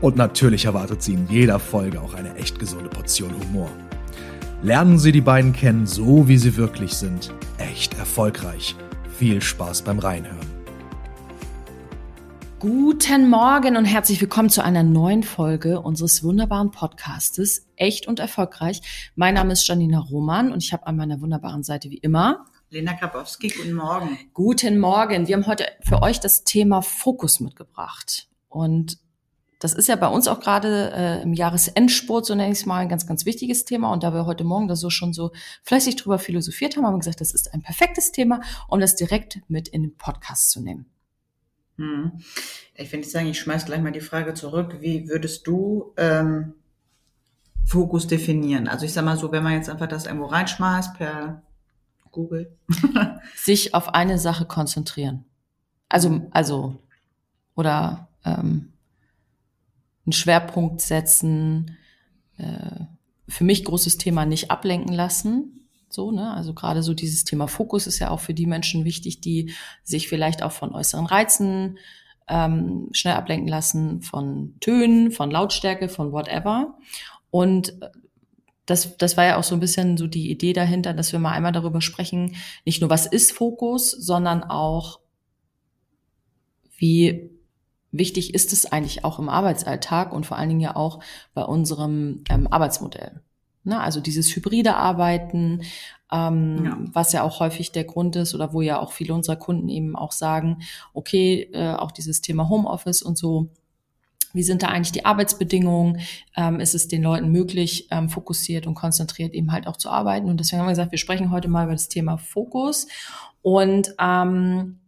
Und natürlich erwartet Sie in jeder Folge auch eine echt gesunde Portion Humor. Lernen Sie die beiden kennen, so wie sie wirklich sind. Echt erfolgreich. Viel Spaß beim Reinhören. Guten Morgen und herzlich willkommen zu einer neuen Folge unseres wunderbaren Podcastes Echt und erfolgreich. Mein Name ist Janina Roman und ich habe an meiner wunderbaren Seite wie immer Lena Grabowski, guten Morgen. Guten Morgen. Wir haben heute für euch das Thema Fokus mitgebracht. Und das ist ja bei uns auch gerade äh, im Jahresendspurt, so nenne ich es mal, ein ganz, ganz wichtiges Thema. Und da wir heute Morgen da so schon so fleißig drüber philosophiert haben, haben wir gesagt, das ist ein perfektes Thema, um das direkt mit in den Podcast zu nehmen. Hm. Ich finde, ich sagen, ich schmeiß gleich mal die Frage zurück. Wie würdest du ähm, Fokus definieren? Also ich sag mal so, wenn man jetzt einfach das irgendwo reinschmeißt per Google. Sich auf eine Sache konzentrieren. Also, also, oder ähm, einen Schwerpunkt setzen. Äh, für mich großes Thema nicht ablenken lassen. So, ne? Also gerade so dieses Thema Fokus ist ja auch für die Menschen wichtig, die sich vielleicht auch von äußeren Reizen ähm, schnell ablenken lassen, von Tönen, von Lautstärke, von whatever. Und das, das war ja auch so ein bisschen so die Idee dahinter, dass wir mal einmal darüber sprechen, nicht nur was ist Fokus, sondern auch, wie wichtig ist es eigentlich auch im Arbeitsalltag und vor allen Dingen ja auch bei unserem ähm, Arbeitsmodell. Ne? Also dieses hybride Arbeiten, ähm, ja. was ja auch häufig der Grund ist oder wo ja auch viele unserer Kunden eben auch sagen, okay, äh, auch dieses Thema Homeoffice und so, wie sind da eigentlich die Arbeitsbedingungen? Ähm, ist es den Leuten möglich, ähm, fokussiert und konzentriert eben halt auch zu arbeiten? Und deswegen haben wir gesagt, wir sprechen heute mal über das Thema Fokus. Und ähm,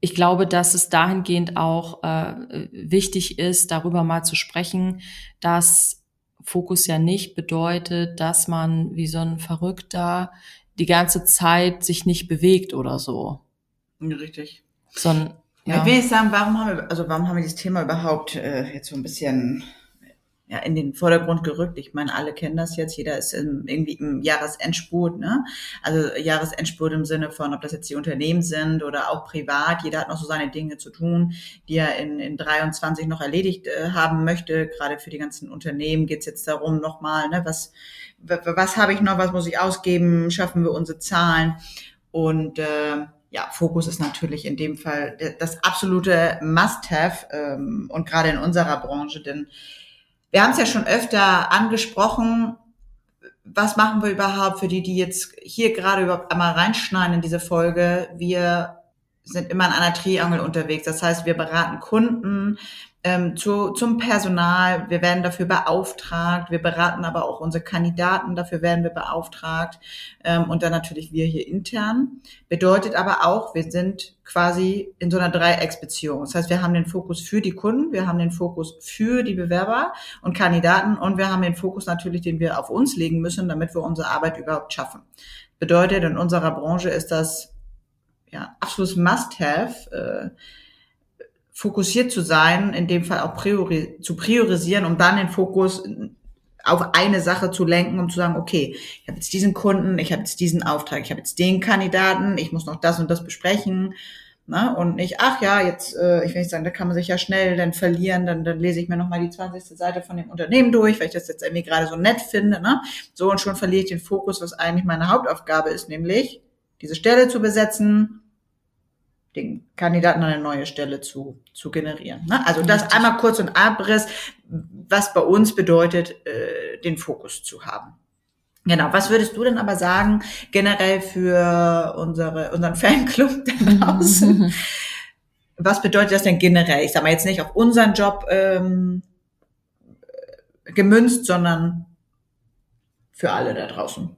ich glaube, dass es dahingehend auch äh, wichtig ist, darüber mal zu sprechen, dass Fokus ja nicht bedeutet, dass man wie so ein Verrückter die ganze Zeit sich nicht bewegt oder so. Richtig. Sondern ja. Ich will nicht sagen, warum haben wir, also warum haben wir dieses Thema überhaupt äh, jetzt so ein bisschen ja, in den Vordergrund gerückt. Ich meine, alle kennen das jetzt. Jeder ist im, irgendwie im Jahresendspurt, ne? Also Jahresendspurt im Sinne von, ob das jetzt die Unternehmen sind oder auch privat. Jeder hat noch so seine Dinge zu tun, die er in, in 23 noch erledigt äh, haben möchte. Gerade für die ganzen Unternehmen geht es jetzt darum, nochmal, ne, was, was habe ich noch, was muss ich ausgeben, schaffen wir unsere Zahlen. Und äh, ja, Fokus ist natürlich in dem Fall das absolute Must-Have ähm, und gerade in unserer Branche, denn wir haben es ja schon öfter angesprochen, was machen wir überhaupt für die, die jetzt hier gerade überhaupt einmal reinschneiden in diese Folge? Wir sind immer in einer Triangel unterwegs. Das heißt, wir beraten Kunden, ähm, zu, zum Personal. Wir werden dafür beauftragt. Wir beraten aber auch unsere Kandidaten. Dafür werden wir beauftragt. Ähm, und dann natürlich wir hier intern. Bedeutet aber auch, wir sind quasi in so einer Dreiecksbeziehung. Das heißt, wir haben den Fokus für die Kunden, wir haben den Fokus für die Bewerber und Kandidaten und wir haben den Fokus natürlich, den wir auf uns legen müssen, damit wir unsere Arbeit überhaupt schaffen. Bedeutet, in unserer Branche ist das ja absolutes Must-have. Äh, fokussiert zu sein, in dem Fall auch priori zu priorisieren, um dann den Fokus auf eine Sache zu lenken, um zu sagen, okay, ich habe jetzt diesen Kunden, ich habe jetzt diesen Auftrag, ich habe jetzt den Kandidaten, ich muss noch das und das besprechen. Ne? Und nicht, ach ja, jetzt, äh, ich will nicht sagen, da kann man sich ja schnell dann verlieren, dann, dann lese ich mir nochmal die 20. Seite von dem Unternehmen durch, weil ich das jetzt irgendwie gerade so nett finde. Ne? So und schon verliere ich den Fokus, was eigentlich meine Hauptaufgabe ist, nämlich diese Stelle zu besetzen, den Kandidaten eine neue Stelle zu, zu generieren. Ne? Also das Richtig. einmal kurz und Abriss, was bei uns bedeutet, äh, den Fokus zu haben. Genau, was würdest du denn aber sagen, generell für unsere, unseren Fanclub da draußen? was bedeutet das denn generell? Ich sage mal jetzt nicht auf unseren Job ähm, gemünzt, sondern für alle da draußen.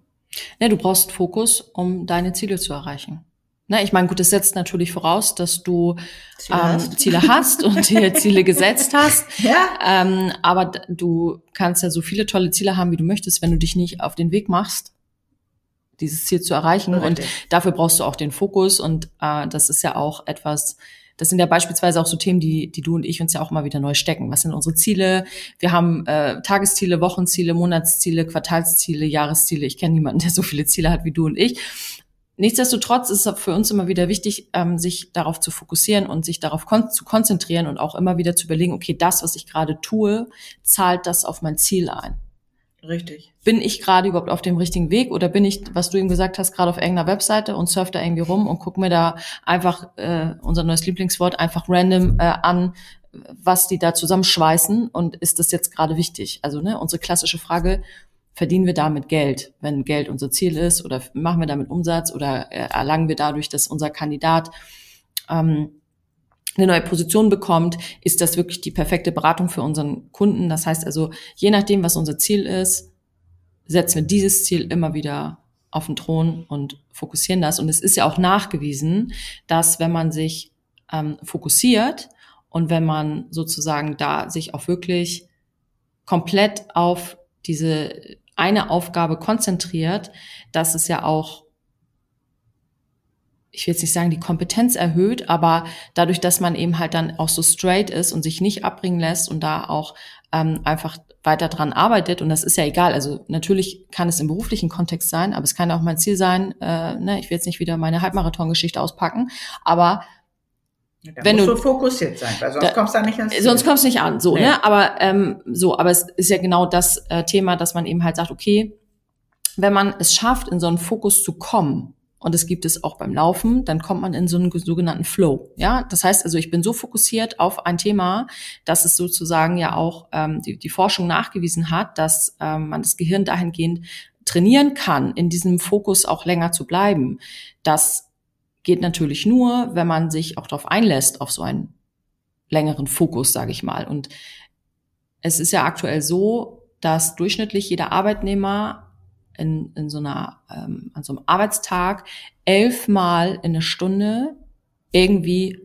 Ja, du brauchst Fokus, um deine Ziele zu erreichen. Ne, ich meine, gut, das setzt natürlich voraus, dass du Ziele, ähm, hast. Ziele hast und dir Ziele gesetzt hast. Ja. Ähm, aber du kannst ja so viele tolle Ziele haben, wie du möchtest, wenn du dich nicht auf den Weg machst, dieses Ziel zu erreichen. Richtig. Und dafür brauchst du auch den Fokus. Und äh, das ist ja auch etwas, das sind ja beispielsweise auch so Themen, die, die du und ich uns ja auch immer wieder neu stecken. Was sind unsere Ziele? Wir haben äh, Tagesziele, Wochenziele, Monatsziele, Quartalsziele, Jahresziele. Ich kenne niemanden, der so viele Ziele hat wie du und ich. Nichtsdestotrotz ist es für uns immer wieder wichtig, ähm, sich darauf zu fokussieren und sich darauf kon zu konzentrieren und auch immer wieder zu überlegen, okay, das, was ich gerade tue, zahlt das auf mein Ziel ein. Richtig. Bin ich gerade überhaupt auf dem richtigen Weg oder bin ich, was du eben gesagt hast, gerade auf irgendeiner Webseite und surf da irgendwie rum und guck mir da einfach äh, unser neues Lieblingswort einfach random äh, an, was die da zusammenschweißen und ist das jetzt gerade wichtig? Also ne, unsere klassische Frage, verdienen wir damit Geld, wenn Geld unser Ziel ist oder machen wir damit Umsatz oder äh, erlangen wir dadurch, dass unser Kandidat ähm, eine neue Position bekommt, ist das wirklich die perfekte Beratung für unseren Kunden. Das heißt also, je nachdem, was unser Ziel ist, setzen wir dieses Ziel immer wieder auf den Thron und fokussieren das. Und es ist ja auch nachgewiesen, dass wenn man sich ähm, fokussiert und wenn man sozusagen da sich auch wirklich komplett auf diese eine Aufgabe konzentriert, dass es ja auch ich will jetzt nicht sagen, die Kompetenz erhöht, aber dadurch, dass man eben halt dann auch so straight ist und sich nicht abbringen lässt und da auch ähm, einfach weiter dran arbeitet, und das ist ja egal, also natürlich kann es im beruflichen Kontext sein, aber es kann auch mein Ziel sein, äh, ne, ich will jetzt nicht wieder meine Halbmarathon-Geschichte auspacken, aber ja, wenn du fokussiert sein, weil sonst da, kommst du nicht ans Ziel. Sonst kommst du nicht an, so, nee. ne? Aber ähm, so, aber es ist ja genau das äh, Thema, dass man eben halt sagt, okay, wenn man es schafft, in so einen Fokus zu kommen, und es gibt es auch beim Laufen, dann kommt man in so einen sogenannten Flow. Ja, das heißt also, ich bin so fokussiert auf ein Thema, dass es sozusagen ja auch ähm, die, die Forschung nachgewiesen hat, dass ähm, man das Gehirn dahingehend trainieren kann, in diesem Fokus auch länger zu bleiben. Das geht natürlich nur, wenn man sich auch darauf einlässt, auf so einen längeren Fokus, sage ich mal. Und es ist ja aktuell so, dass durchschnittlich jeder Arbeitnehmer in, in so einer, ähm, an so einem Arbeitstag elfmal in einer Stunde irgendwie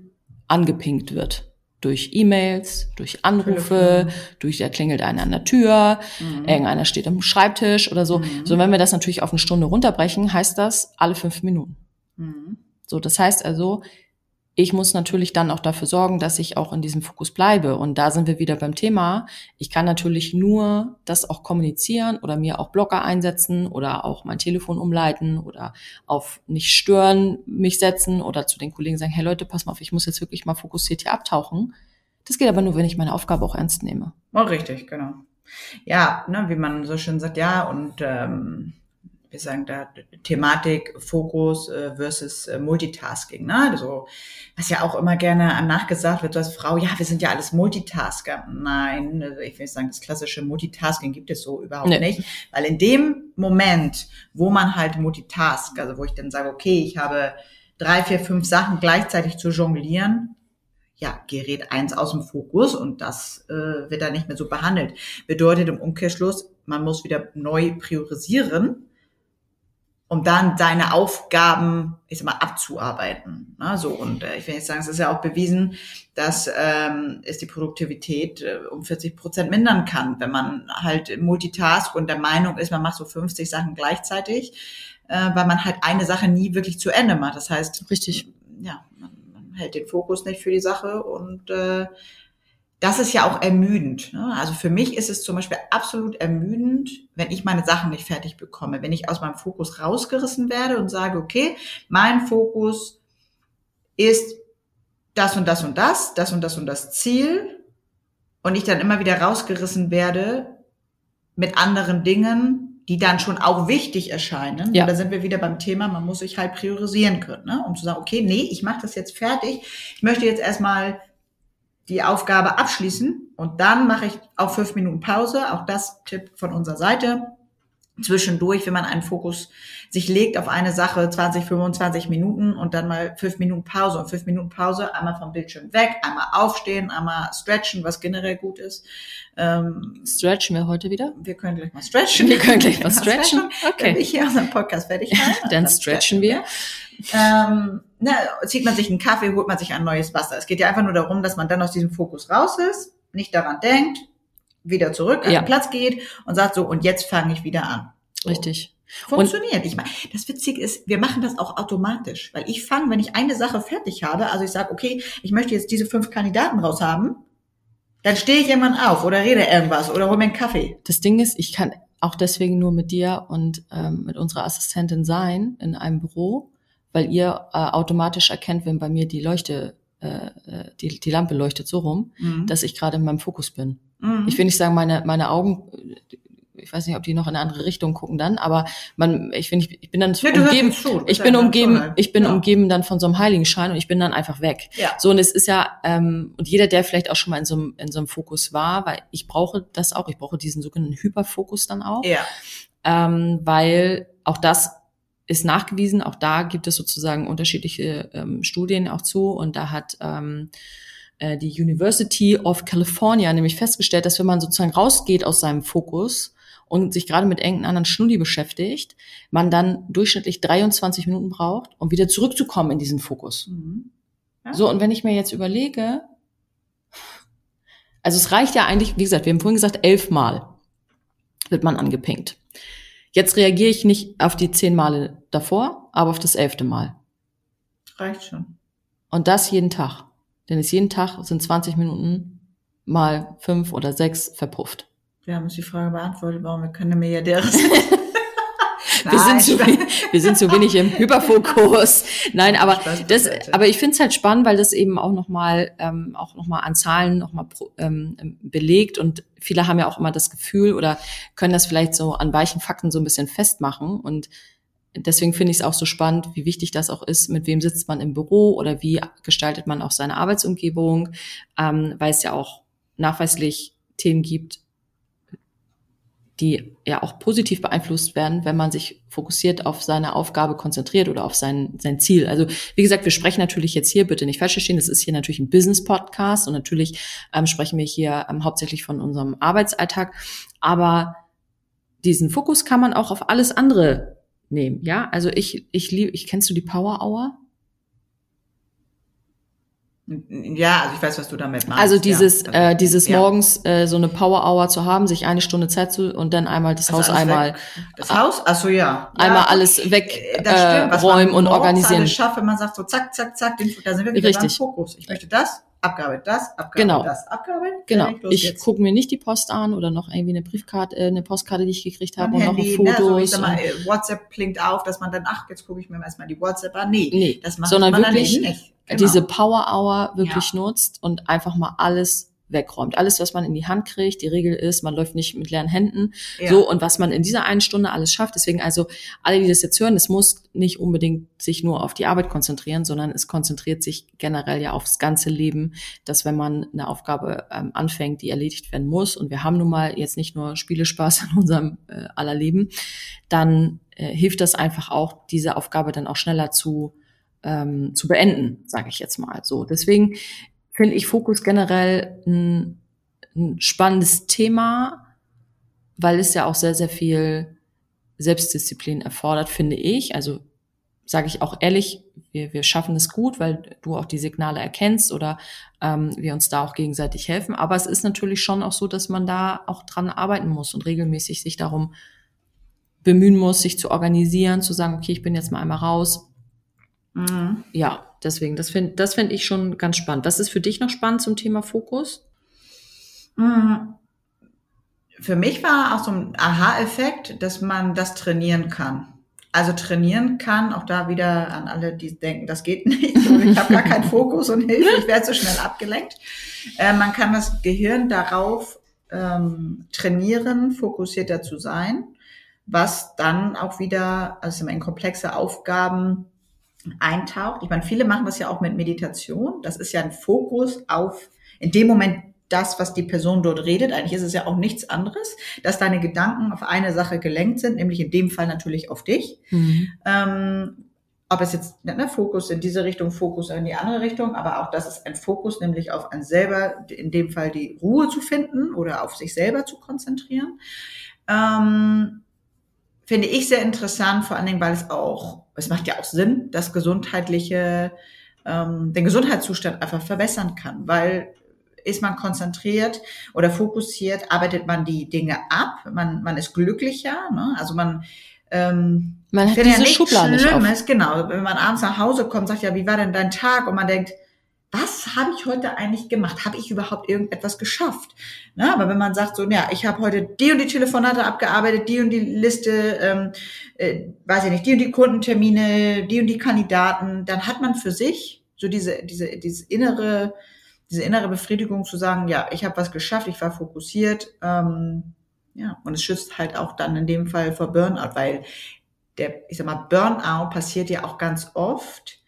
angepinkt wird. Durch E-Mails, durch Anrufe, Telefon. durch, da klingelt einer an der Tür, mhm. irgendeiner steht am Schreibtisch oder so. Mhm. So, wenn wir das natürlich auf eine Stunde runterbrechen, heißt das alle fünf Minuten. Mhm. So, das heißt also, ich muss natürlich dann auch dafür sorgen, dass ich auch in diesem Fokus bleibe. Und da sind wir wieder beim Thema. Ich kann natürlich nur das auch kommunizieren oder mir auch Blocker einsetzen oder auch mein Telefon umleiten oder auf nicht stören mich setzen oder zu den Kollegen sagen, hey Leute, pass mal auf, ich muss jetzt wirklich mal fokussiert hier abtauchen. Das geht aber nur, wenn ich meine Aufgabe auch ernst nehme. Oh, richtig, genau. Ja, ne, wie man so schön sagt, ja, und ähm, wir sagen da Thematik, Fokus äh, versus äh, Multitasking. Ne? Also, was ja auch immer gerne nachgesagt wird, du als Frau, ja, wir sind ja alles Multitasker. Nein, also ich will sagen, das klassische Multitasking gibt es so überhaupt nee. nicht. Weil in dem Moment, wo man halt multitask, also wo ich dann sage, okay, ich habe drei, vier, fünf Sachen gleichzeitig zu jonglieren, ja, gerät eins aus dem Fokus und das äh, wird dann nicht mehr so behandelt. Bedeutet im Umkehrschluss, man muss wieder neu priorisieren um dann deine Aufgaben, ich sag mal, abzuarbeiten. Ne? So, und äh, ich will jetzt sagen, es ist ja auch bewiesen, dass ähm, es die Produktivität äh, um 40 Prozent mindern kann, wenn man halt multitask und der Meinung ist, man macht so 50 Sachen gleichzeitig, äh, weil man halt eine Sache nie wirklich zu Ende macht. Das heißt, richtig, ja, man, man hält den Fokus nicht für die Sache und äh, das ist ja auch ermüdend. Ne? Also für mich ist es zum Beispiel absolut ermüdend, wenn ich meine Sachen nicht fertig bekomme, wenn ich aus meinem Fokus rausgerissen werde und sage, okay, mein Fokus ist das und das und das, das und das und das Ziel und ich dann immer wieder rausgerissen werde mit anderen Dingen, die dann schon auch wichtig erscheinen. Ja. da sind wir wieder beim Thema, man muss sich halt priorisieren können, ne? um zu sagen, okay, nee, ich mache das jetzt fertig. Ich möchte jetzt erstmal die Aufgabe abschließen und dann mache ich auch fünf Minuten Pause. Auch das Tipp von unserer Seite. Zwischendurch, wenn man einen Fokus sich legt auf eine Sache 20, 25 Minuten und dann mal fünf Minuten Pause und fünf Minuten Pause, einmal vom Bildschirm weg, einmal aufstehen, einmal stretchen, was generell gut ist. Ähm, stretchen wir heute wieder? Wir können gleich mal stretchen. Wir können gleich mal stretchen. Okay. Wenn ich hier unseren Podcast fertig habe. dann, dann stretchen wir. Ähm, na, zieht man sich einen Kaffee, holt man sich ein neues Wasser. Es geht ja einfach nur darum, dass man dann aus diesem Fokus raus ist, nicht daran denkt, wieder zurück an ja. den Platz geht und sagt so, und jetzt fange ich wieder an. So. Richtig. Funktioniert. Und ich meine, das Witzige ist, wir machen das auch automatisch, weil ich fange, wenn ich eine Sache fertig habe, also ich sage, okay, ich möchte jetzt diese fünf Kandidaten raushaben, dann stehe ich irgendwann auf oder rede irgendwas oder hole mir einen Kaffee. Das Ding ist, ich kann auch deswegen nur mit dir und ähm, mit unserer Assistentin sein in einem Büro, weil ihr äh, automatisch erkennt, wenn bei mir die Leuchte, äh die, die Lampe leuchtet so rum, mhm. dass ich gerade in meinem Fokus bin. Mhm. Ich will nicht sagen, meine, meine Augen ich weiß nicht, ob die noch in eine andere Richtung gucken dann, aber man, ich finde, ich, ich bin dann ja, umgeben, ich bin umgeben, ich bin ja. umgeben dann von so einem Heiligenschein und ich bin dann einfach weg. Ja. So und es ist ja ähm, und jeder, der vielleicht auch schon mal in so einem in so einem Fokus war, weil ich brauche das auch, ich brauche diesen sogenannten Hyperfokus dann auch, ja. ähm, weil auch das ist nachgewiesen, auch da gibt es sozusagen unterschiedliche ähm, Studien auch zu und da hat ähm, äh, die University of California nämlich festgestellt, dass wenn man sozusagen rausgeht aus seinem Fokus und sich gerade mit irgendeinem anderen Schnulli beschäftigt, man dann durchschnittlich 23 Minuten braucht, um wieder zurückzukommen in diesen Fokus. Mhm. Ja. So, und wenn ich mir jetzt überlege, also es reicht ja eigentlich, wie gesagt, wir haben vorhin gesagt, elfmal wird man angepinkt. Jetzt reagiere ich nicht auf die zehn Male davor, aber auf das elfte Mal. Reicht schon. Und das jeden Tag. Denn es jeden Tag sind 20 Minuten mal fünf oder sechs verpufft. Wir haben uns die Frage beantwortet, warum wir keine Milliardäre sind. Wir, sind zu, wir sind zu wenig im Hyperfokus. Nein, aber das, aber ich finde es halt spannend, weil das eben auch nochmal, ähm, auch noch mal an Zahlen nochmal ähm, belegt. Und viele haben ja auch immer das Gefühl oder können das vielleicht so an weichen Fakten so ein bisschen festmachen. Und deswegen finde ich es auch so spannend, wie wichtig das auch ist, mit wem sitzt man im Büro oder wie gestaltet man auch seine Arbeitsumgebung, ähm, weil es ja auch nachweislich Themen gibt, die ja auch positiv beeinflusst werden, wenn man sich fokussiert auf seine Aufgabe konzentriert oder auf sein, sein Ziel. Also wie gesagt, wir sprechen natürlich jetzt hier, bitte nicht falsch verstehen, das ist hier natürlich ein Business-Podcast und natürlich ähm, sprechen wir hier ähm, hauptsächlich von unserem Arbeitsalltag, aber diesen Fokus kann man auch auf alles andere nehmen. Ja, also ich, ich liebe, ich kennst du die Power Hour? Ja, also ich weiß, was du damit meinst. Also dieses, ja, äh, dieses ja. morgens äh, so eine Power Hour zu haben, sich eine Stunde Zeit zu und dann einmal das also Haus einmal. Weg. Das Haus? Ach so, ja. Einmal ja, alles weg äh, räumen und organisieren. Alles schafft, wenn man sagt so zack, zack, zack, den, da sind wir wieder Richtig. Fokus. Ich möchte das, abgearbeitet, das, abgearbeitet, genau. das, abgearbeitet. Genau. Ich gucke mir nicht die Post an oder noch irgendwie eine Briefkarte, äh, eine Postkarte, die ich gekriegt habe und Handy, noch Fotos. Ne, so mal, WhatsApp blinkt auf, dass man dann, ach, jetzt gucke ich mir erstmal die WhatsApp an. Nee, nee das macht sondern man wirklich nicht. Genau. diese Power Hour wirklich ja. nutzt und einfach mal alles wegräumt. Alles, was man in die Hand kriegt, die Regel ist, man läuft nicht mit leeren Händen. Ja. So, und was man in dieser einen Stunde alles schafft. Deswegen also, alle, die das jetzt hören, es muss nicht unbedingt sich nur auf die Arbeit konzentrieren, sondern es konzentriert sich generell ja aufs ganze Leben, dass wenn man eine Aufgabe ähm, anfängt, die erledigt werden muss, und wir haben nun mal jetzt nicht nur Spielespaß in unserem äh, aller Leben, dann äh, hilft das einfach auch, diese Aufgabe dann auch schneller zu ähm, zu beenden, sage ich jetzt mal so. Deswegen finde ich Fokus generell ein, ein spannendes Thema, weil es ja auch sehr, sehr viel Selbstdisziplin erfordert, finde ich. Also sage ich auch ehrlich, wir, wir schaffen es gut, weil du auch die Signale erkennst oder ähm, wir uns da auch gegenseitig helfen. Aber es ist natürlich schon auch so, dass man da auch dran arbeiten muss und regelmäßig sich darum bemühen muss, sich zu organisieren, zu sagen, okay, ich bin jetzt mal einmal raus, Mhm. Ja, deswegen, das finde das find ich schon ganz spannend. Was ist für dich noch spannend zum Thema Fokus? Mhm. Für mich war auch so ein Aha-Effekt, dass man das trainieren kann. Also trainieren kann, auch da wieder an alle, die denken, das geht nicht, ich habe gar keinen Fokus und Hilfe, ich werde so schnell abgelenkt. Äh, man kann das Gehirn darauf ähm, trainieren, fokussierter zu sein, was dann auch wieder, also in komplexe Aufgaben eintaucht. Ich meine, viele machen das ja auch mit Meditation. Das ist ja ein Fokus auf in dem Moment das, was die Person dort redet. Eigentlich ist es ja auch nichts anderes, dass deine Gedanken auf eine Sache gelenkt sind, nämlich in dem Fall natürlich auf dich. Mhm. Ähm, ob es jetzt ne, Fokus in diese Richtung, Fokus in die andere Richtung, aber auch das ist ein Fokus, nämlich auf ein selber, in dem Fall die Ruhe zu finden oder auf sich selber zu konzentrieren. Ähm, finde ich sehr interessant, vor allen Dingen, weil es auch, es macht ja auch Sinn, das gesundheitliche, ähm, den Gesundheitszustand einfach verbessern kann, weil ist man konzentriert oder fokussiert, arbeitet man die Dinge ab, man, man ist glücklicher, ne? also man ähm, man hat diese ja Schublade Schlimmes, genau. Wenn man abends nach Hause kommt, sagt ja, wie war denn dein Tag? Und man denkt, was habe ich heute eigentlich gemacht? Habe ich überhaupt irgendetwas geschafft? Na, aber wenn man sagt so, ja, ich habe heute die und die Telefonate abgearbeitet, die und die Liste, ähm, äh, weiß ich nicht, die und die Kundentermine, die und die Kandidaten, dann hat man für sich so diese, diese, dieses innere, diese innere Befriedigung zu sagen, ja, ich habe was geschafft, ich war fokussiert, ähm, ja, und es schützt halt auch dann in dem Fall vor Burnout, weil der, ich sag mal, Burnout passiert ja auch ganz oft,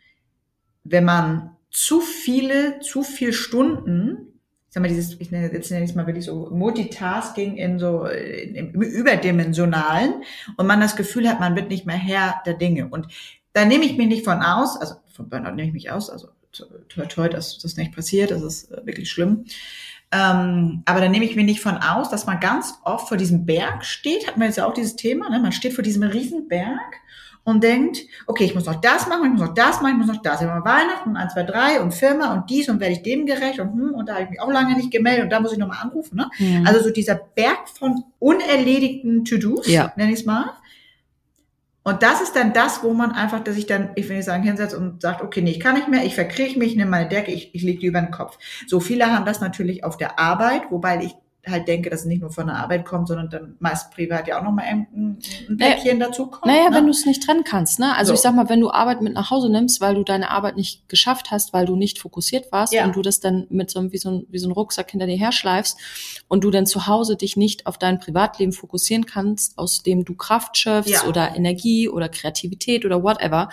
wenn man zu viele, zu viel Stunden, ich sag mal, dieses, ich nenne, jetzt nenne ich es mal wirklich so Multitasking in so, im Überdimensionalen und man das Gefühl hat, man wird nicht mehr Herr der Dinge. Und da nehme ich mich nicht von aus, also von Burnout nehme ich mich aus, also toi toi, dass das nicht passiert, das ist äh, wirklich schlimm. Ähm, aber da nehme ich mir nicht von aus, dass man ganz oft vor diesem Berg steht, hat man jetzt ja auch dieses Thema, ne? man steht vor diesem Riesenberg und denkt, okay, ich muss noch das machen, ich muss noch das machen, ich muss noch das. Ich habe Weihnachten, eins, zwei, drei und Firma und dies und werde ich dem gerecht und hm, und da habe ich mich auch lange nicht gemeldet und da muss ich nochmal anrufen. Ne? Mhm. Also so dieser Berg von unerledigten To-Dos, ja. nenne ich es mal. Und das ist dann das, wo man einfach, dass ich dann, ich will nicht sagen, hinsetzt und sagt, okay, nee, ich kann nicht mehr, ich verkriege mich, nehme meine Decke, ich, ich lege die über den Kopf. So viele haben das natürlich auf der Arbeit, wobei ich halt denke, dass es nicht nur von der Arbeit kommt, sondern dann meist privat ja auch nochmal ein, ein Päckchen naja, dazu kommt. Naja, ne? wenn du es nicht trennen kannst. Ne? Also so. ich sag mal, wenn du Arbeit mit nach Hause nimmst, weil du deine Arbeit nicht geschafft hast, weil du nicht fokussiert warst ja. und du das dann mit so einem, wie so ein, wie so ein Rucksack hinter dir herschleifst und du dann zu Hause dich nicht auf dein Privatleben fokussieren kannst, aus dem du Kraft schöpfst ja. oder Energie oder Kreativität oder whatever,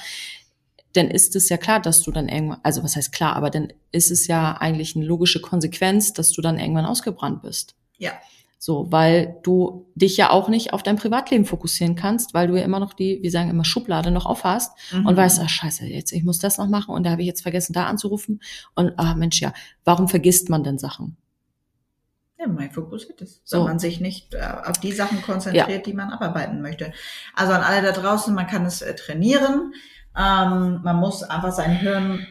dann ist es ja klar, dass du dann irgendwann, also was heißt klar, aber dann ist es ja eigentlich eine logische Konsequenz, dass du dann irgendwann ausgebrannt bist. Ja. So, weil du dich ja auch nicht auf dein Privatleben fokussieren kannst, weil du ja immer noch die, wir sagen immer Schublade noch aufhast mhm. und weißt, ach scheiße, jetzt, ich muss das noch machen und da habe ich jetzt vergessen, da anzurufen. Und ah Mensch, ja, warum vergisst man denn Sachen? Ja, man fokussiert es, so. wenn man sich nicht äh, auf die Sachen konzentriert, ja. die man abarbeiten möchte. Also an alle da draußen, man kann es äh, trainieren. Ähm, man muss einfach sein Hirn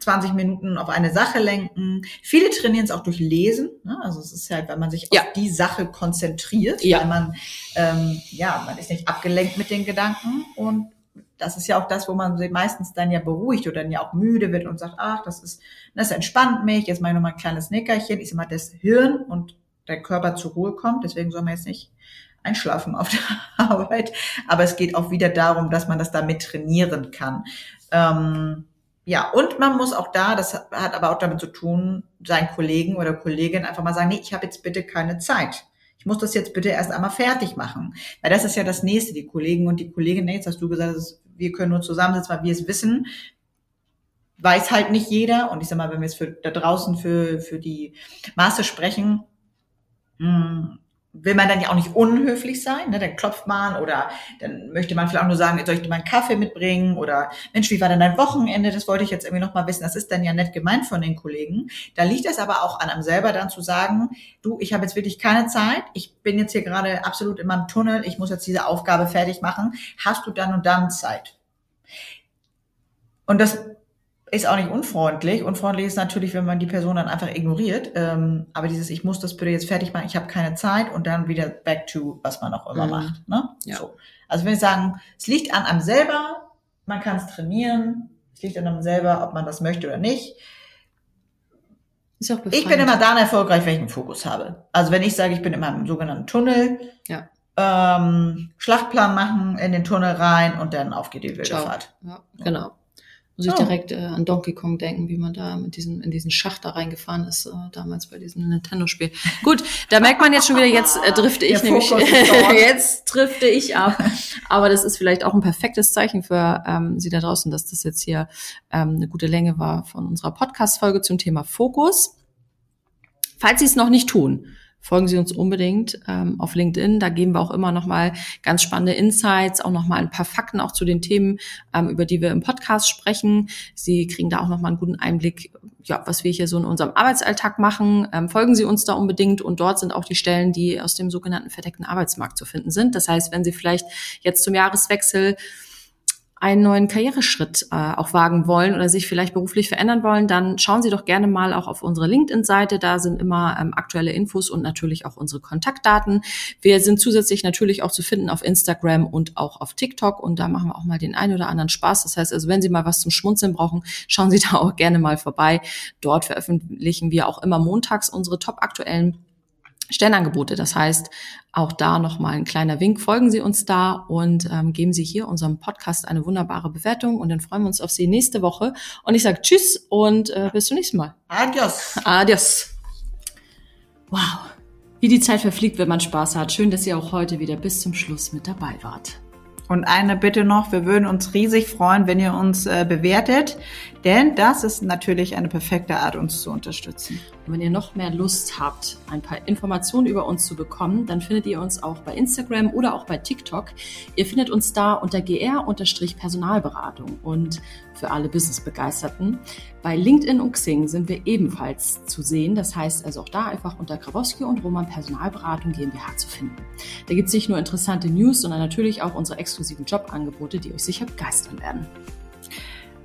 20 Minuten auf eine Sache lenken. Viele trainieren es auch durch Lesen. Ne? Also es ist halt, wenn man sich ja. auf die Sache konzentriert, ja. weil man, ähm, ja, man ist nicht abgelenkt mit den Gedanken und das ist ja auch das, wo man sich meistens dann ja beruhigt oder dann ja auch müde wird und sagt, ach, das ist, das entspannt mich, jetzt mache ich nochmal ein kleines Nickerchen. Ich sag mal, das Hirn und der Körper zur Ruhe kommt, deswegen soll man jetzt nicht einschlafen auf der Arbeit. Aber es geht auch wieder darum, dass man das damit trainieren kann. Ähm, ja, und man muss auch da, das hat aber auch damit zu tun, seinen Kollegen oder Kolleginnen einfach mal sagen, nee, ich habe jetzt bitte keine Zeit. Ich muss das jetzt bitte erst einmal fertig machen. Weil das ist ja das Nächste, die Kollegen und die Kolleginnen, jetzt hast du gesagt, wir können nur zusammensitzen, weil wir es wissen. Weiß halt nicht jeder. Und ich sag mal, wenn wir jetzt für, da draußen für, für die Maße sprechen, mh, hm, will man dann ja auch nicht unhöflich sein, ne? dann klopft man oder dann möchte man vielleicht auch nur sagen, soll ich dir mal einen Kaffee mitbringen oder Mensch, wie war denn dein Wochenende? Das wollte ich jetzt irgendwie noch mal wissen. Das ist dann ja nett gemeint von den Kollegen. Da liegt es aber auch an einem selber dann zu sagen, du, ich habe jetzt wirklich keine Zeit, ich bin jetzt hier gerade absolut in meinem Tunnel, ich muss jetzt diese Aufgabe fertig machen. Hast du dann und dann Zeit? Und das ist auch nicht unfreundlich. Unfreundlich ist natürlich, wenn man die Person dann einfach ignoriert. Ähm, aber dieses, ich muss das bitte jetzt fertig machen, ich habe keine Zeit und dann wieder back to, was man auch immer mhm. macht. Ne? Ja. So. Also wenn ich sagen, es liegt an einem selber, man kann es trainieren, es liegt an einem selber, ob man das möchte oder nicht. Ist auch ich bin immer dann erfolgreich, wenn ich einen Fokus habe. Also wenn ich sage, ich bin in meinem sogenannten Tunnel, ja. ähm, Schlachtplan machen, in den Tunnel rein und dann auf geht die wilde Ciao. Fahrt. Ja, genau. Muss ich oh. direkt äh, an Donkey Kong denken, wie man da mit diesen, in diesen Schacht da reingefahren ist, äh, damals bei diesem Nintendo-Spiel. Gut, da merkt man jetzt schon wieder, jetzt äh, drifte ich nämlich, jetzt drifte ich ab. Aber das ist vielleicht auch ein perfektes Zeichen für ähm, Sie da draußen, dass das jetzt hier ähm, eine gute Länge war von unserer Podcast-Folge zum Thema Fokus. Falls Sie es noch nicht tun, folgen Sie uns unbedingt ähm, auf LinkedIn. Da geben wir auch immer noch mal ganz spannende Insights, auch noch mal ein paar Fakten auch zu den Themen, ähm, über die wir im Podcast sprechen. Sie kriegen da auch noch mal einen guten Einblick, ja, was wir hier so in unserem Arbeitsalltag machen. Ähm, folgen Sie uns da unbedingt und dort sind auch die Stellen, die aus dem sogenannten verdeckten Arbeitsmarkt zu finden sind. Das heißt, wenn Sie vielleicht jetzt zum Jahreswechsel einen neuen Karriereschritt äh, auch wagen wollen oder sich vielleicht beruflich verändern wollen, dann schauen Sie doch gerne mal auch auf unsere LinkedIn-Seite. Da sind immer ähm, aktuelle Infos und natürlich auch unsere Kontaktdaten. Wir sind zusätzlich natürlich auch zu finden auf Instagram und auch auf TikTok und da machen wir auch mal den einen oder anderen Spaß. Das heißt also, wenn Sie mal was zum Schmunzeln brauchen, schauen Sie da auch gerne mal vorbei. Dort veröffentlichen wir auch immer montags unsere top aktuellen Stellenangebote. Das heißt, auch da nochmal ein kleiner Wink. Folgen Sie uns da und ähm, geben Sie hier unserem Podcast eine wunderbare Bewertung und dann freuen wir uns auf Sie nächste Woche. Und ich sage Tschüss und äh, bis zum nächsten Mal. Adios. Adios. Wow. Wie die Zeit verfliegt, wenn man Spaß hat. Schön, dass ihr auch heute wieder bis zum Schluss mit dabei wart. Und eine Bitte noch, wir würden uns riesig freuen, wenn ihr uns äh, bewertet, denn das ist natürlich eine perfekte Art, uns zu unterstützen. Und wenn ihr noch mehr Lust habt, ein paar Informationen über uns zu bekommen, dann findet ihr uns auch bei Instagram oder auch bei TikTok. Ihr findet uns da unter gr-personalberatung und für alle Business-Begeisterten. Bei LinkedIn und Xing sind wir ebenfalls zu sehen. Das heißt also auch da einfach unter Grabowski und Roman Personalberatung GmbH zu finden. Da gibt es nicht nur interessante News, sondern natürlich auch unsere exklusiven Jobangebote, die euch sicher begeistern werden.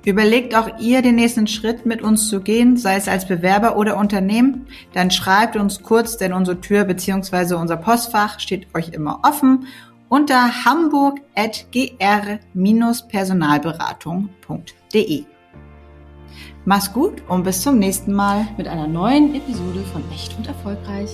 Überlegt auch ihr den nächsten Schritt mit uns zu gehen, sei es als Bewerber oder Unternehmen, dann schreibt uns kurz, denn unsere Tür bzw. unser Postfach steht euch immer offen unter hamburg.gr-personalberatung.de. Mach's gut und bis zum nächsten Mal mit einer neuen Episode von Echt und Erfolgreich.